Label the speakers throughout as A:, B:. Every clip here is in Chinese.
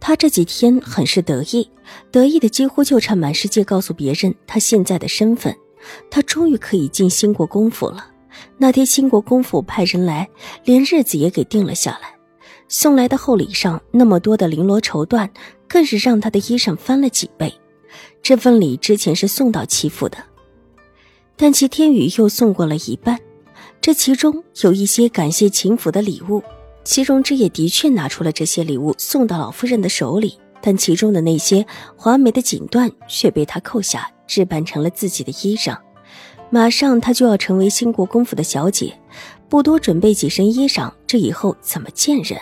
A: 他这几天很是得意，得意的几乎就差满世界告诉别人他现在的身份。他终于可以进兴国公府了。那天兴国公府派人来，连日子也给定了下来。送来的厚礼上那么多的绫罗绸缎，更是让他的衣裳翻了几倍。这份礼之前是送到齐府的，但齐天宇又送过了一半。这其中有一些感谢秦府的礼物。齐荣之也的确拿出了这些礼物送到老夫人的手里，但其中的那些华美的锦缎却被他扣下，置办成了自己的衣裳。马上他就要成为兴国公府的小姐，不多准备几身衣裳，这以后怎么见人？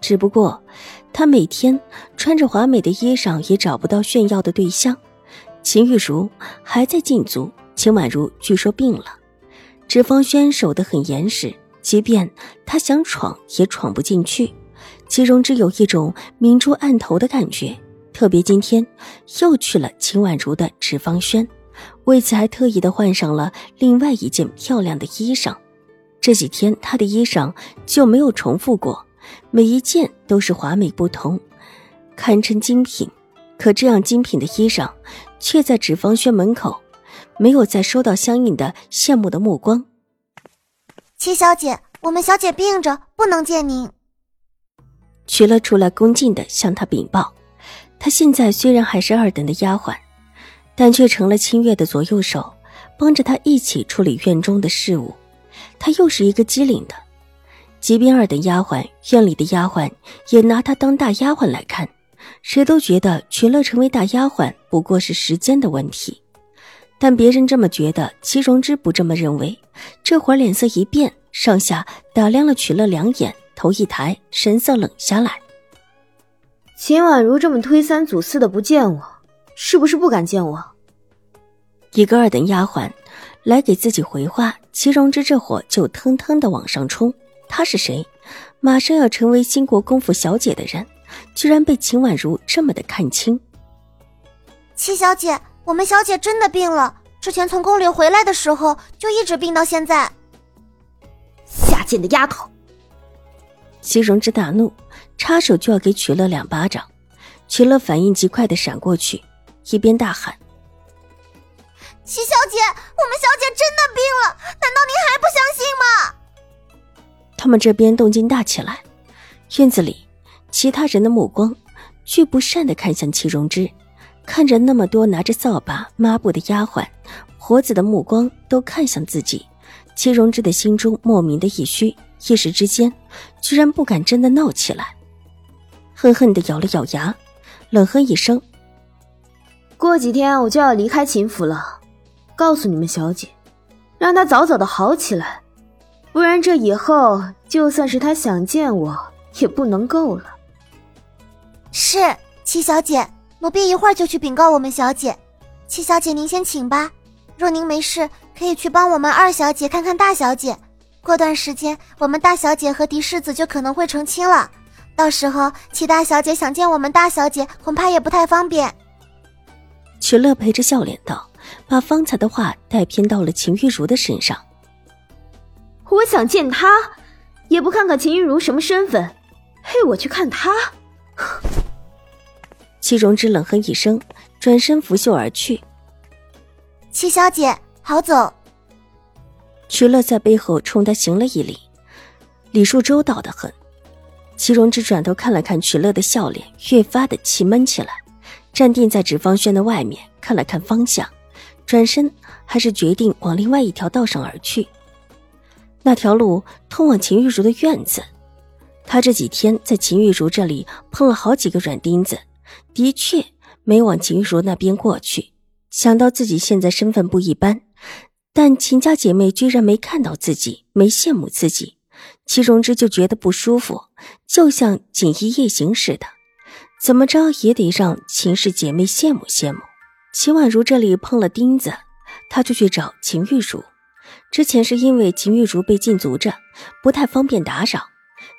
A: 只不过他每天穿着华美的衣裳，也找不到炫耀的对象。秦玉茹还在禁足，秦婉如据说病了，脂方轩守得很严实。即便他想闯，也闯不进去。其中只有一种明珠暗投的感觉，特别今天又去了秦婉如的纸坊轩，为此还特意的换上了另外一件漂亮的衣裳。这几天他的衣裳就没有重复过，每一件都是华美不同，堪称精品。可这样精品的衣裳，却在纸坊轩门口，没有再收到相应的羡慕的目光。
B: 齐小姐，我们小姐病着，不能见您。
A: 曲乐出来恭敬的向他禀报，他现在虽然还是二等的丫鬟，但却成了清月的左右手，帮着他一起处理院中的事务。他又是一个机灵的，即便二等丫鬟，院里的丫鬟也拿他当大丫鬟来看，谁都觉得曲乐成为大丫鬟不过是时间的问题。但别人这么觉得，齐荣之不这么认为。这会儿脸色一变，上下打量了曲乐两眼，头一抬，神色冷下来。
C: 秦婉如这么推三阻四的不见我，是不是不敢见我？
A: 一个二等丫鬟来给自己回话，齐荣之这会就腾腾的往上冲。他是谁？马上要成为新国公府小姐的人，居然被秦婉如这么的看清。
B: 齐小姐。我们小姐真的病了，之前从宫里回来的时候就一直病到现在。
C: 下贱的丫头！
A: 齐荣之大怒，插手就要给曲乐两巴掌。曲乐反应极快的闪过去，一边大喊：“
B: 齐小姐，我们小姐真的病了，难道您还不相信吗？”
A: 他们这边动静大起来，院子里其他人的目光却不善的看向齐荣之。看着那么多拿着扫把、抹布的丫鬟，婆子的目光都看向自己，齐荣之的心中莫名的一虚，一时之间居然不敢真的闹起来，恨恨的咬了咬牙，冷哼一声：“
C: 过几天我就要离开秦府了，告诉你们小姐，让她早早的好起来，不然这以后就算是她想见我也不能够了。”
B: 是齐小姐。奴婢一会儿就去禀告我们小姐，七小姐您先请吧。若您没事，可以去帮我们二小姐看看大小姐。过段时间，我们大小姐和嫡世子就可能会成亲了，到时候齐大小姐想见我们大小姐，恐怕也不太方便。
A: 曲乐陪着笑脸道，把方才的话带偏到了秦玉茹的身上。
C: 我想见她，也不看看秦玉茹什么身份，嘿，我去看她。
A: 齐荣之冷哼一声，转身拂袖而去。
B: 齐小姐，好走。
A: 徐乐在背后冲他行了一礼，礼数周到的很。齐荣之转头看了看曲乐的笑脸，越发的气闷起来，站定在纸坊轩的外面，看了看方向，转身还是决定往另外一条道上而去。那条路通往秦玉茹的院子，他这几天在秦玉茹这里碰了好几个软钉子。的确没往秦玉茹那边过去，想到自己现在身份不一般，但秦家姐妹居然没看到自己，没羡慕自己，齐荣之就觉得不舒服，就像锦衣夜行似的。怎么着也得让秦氏姐妹羡慕羡慕。秦婉如这里碰了钉子，她就去找秦玉茹。之前是因为秦玉茹被禁足着，不太方便打扰，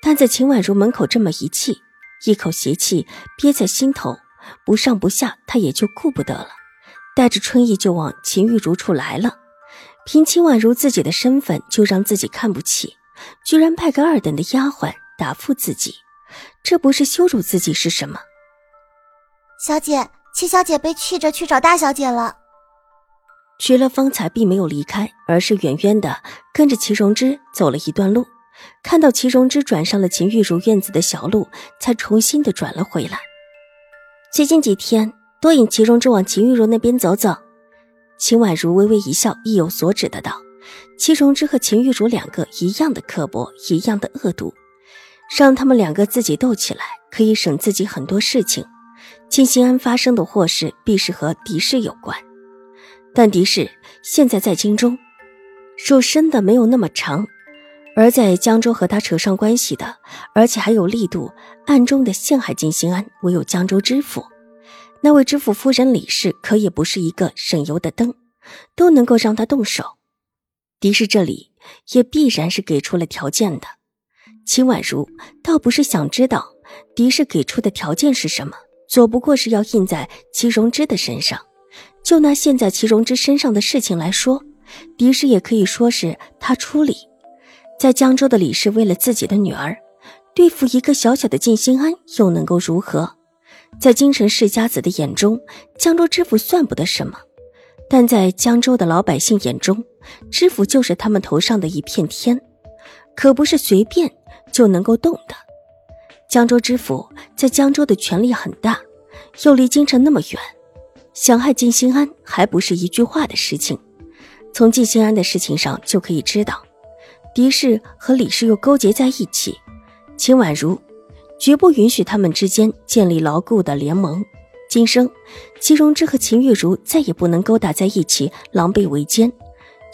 A: 但在秦婉如门口这么一气，一口邪气憋在心头，不上不下，他也就顾不得了，带着春意就往秦玉茹处来了。凭秦婉如自己的身份，就让自己看不起，居然派个二等的丫鬟答复自己，这不是羞辱自己是什么？
B: 小姐，七小姐被气着去找大小姐了。
A: 徐乐方才并没有离开，而是远远的跟着齐荣之走了一段路，看到齐荣之转上了秦玉茹院子的小路，才重新的转了回来。最近几天多引齐荣之往秦玉茹那边走走。秦婉如微微一笑，意有所指的道：“齐荣之和秦玉茹两个一样的刻薄，一样的恶毒，让他们两个自己斗起来，可以省自己很多事情。静心安发生的祸事，必是和狄氏有关。但狄氏现在在京中，肉身的没有那么长，而在江州和他扯上关系的，而且还有力度，暗中的陷害金心安，唯有江州知府。”那位知府夫人李氏可也不是一个省油的灯，都能够让他动手。狄氏这里也必然是给出了条件的。秦婉如倒不是想知道狄氏给出的条件是什么，左不过是要印在齐荣之的身上。就拿现在齐荣之身上的事情来说，狄氏也可以说是他出力。在江州的李氏为了自己的女儿，对付一个小小的静心庵，又能够如何？在京城世家子的眼中，江州知府算不得什么；但在江州的老百姓眼中，知府就是他们头上的一片天，可不是随便就能够动的。江州知府在江州的权力很大，又离京城那么远，想害静心安还不是一句话的事情。从静心安的事情上就可以知道，狄氏和李氏又勾结在一起，秦婉如。绝不允许他们之间建立牢固的联盟。今生，齐荣之和秦玉茹再也不能勾搭在一起，狼狈为奸。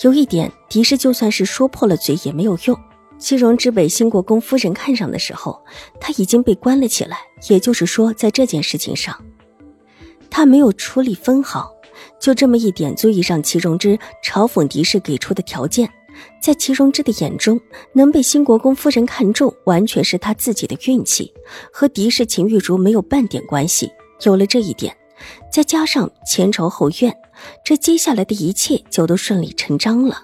A: 有一点，狄氏就算是说破了嘴也没有用。齐荣之被兴国公夫人看上的时候，他已经被关了起来。也就是说，在这件事情上，他没有出力分毫。就这么一点，足以让齐荣之嘲讽狄氏给出的条件。在齐荣之的眼中，能被新国公夫人看中，完全是他自己的运气，和狄氏、秦玉茹没有半点关系。有了这一点，再加上前仇后怨，这接下来的一切就都顺理成章了。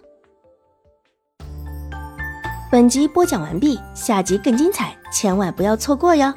D: 本集播讲完毕，下集更精彩，千万不要错过哟。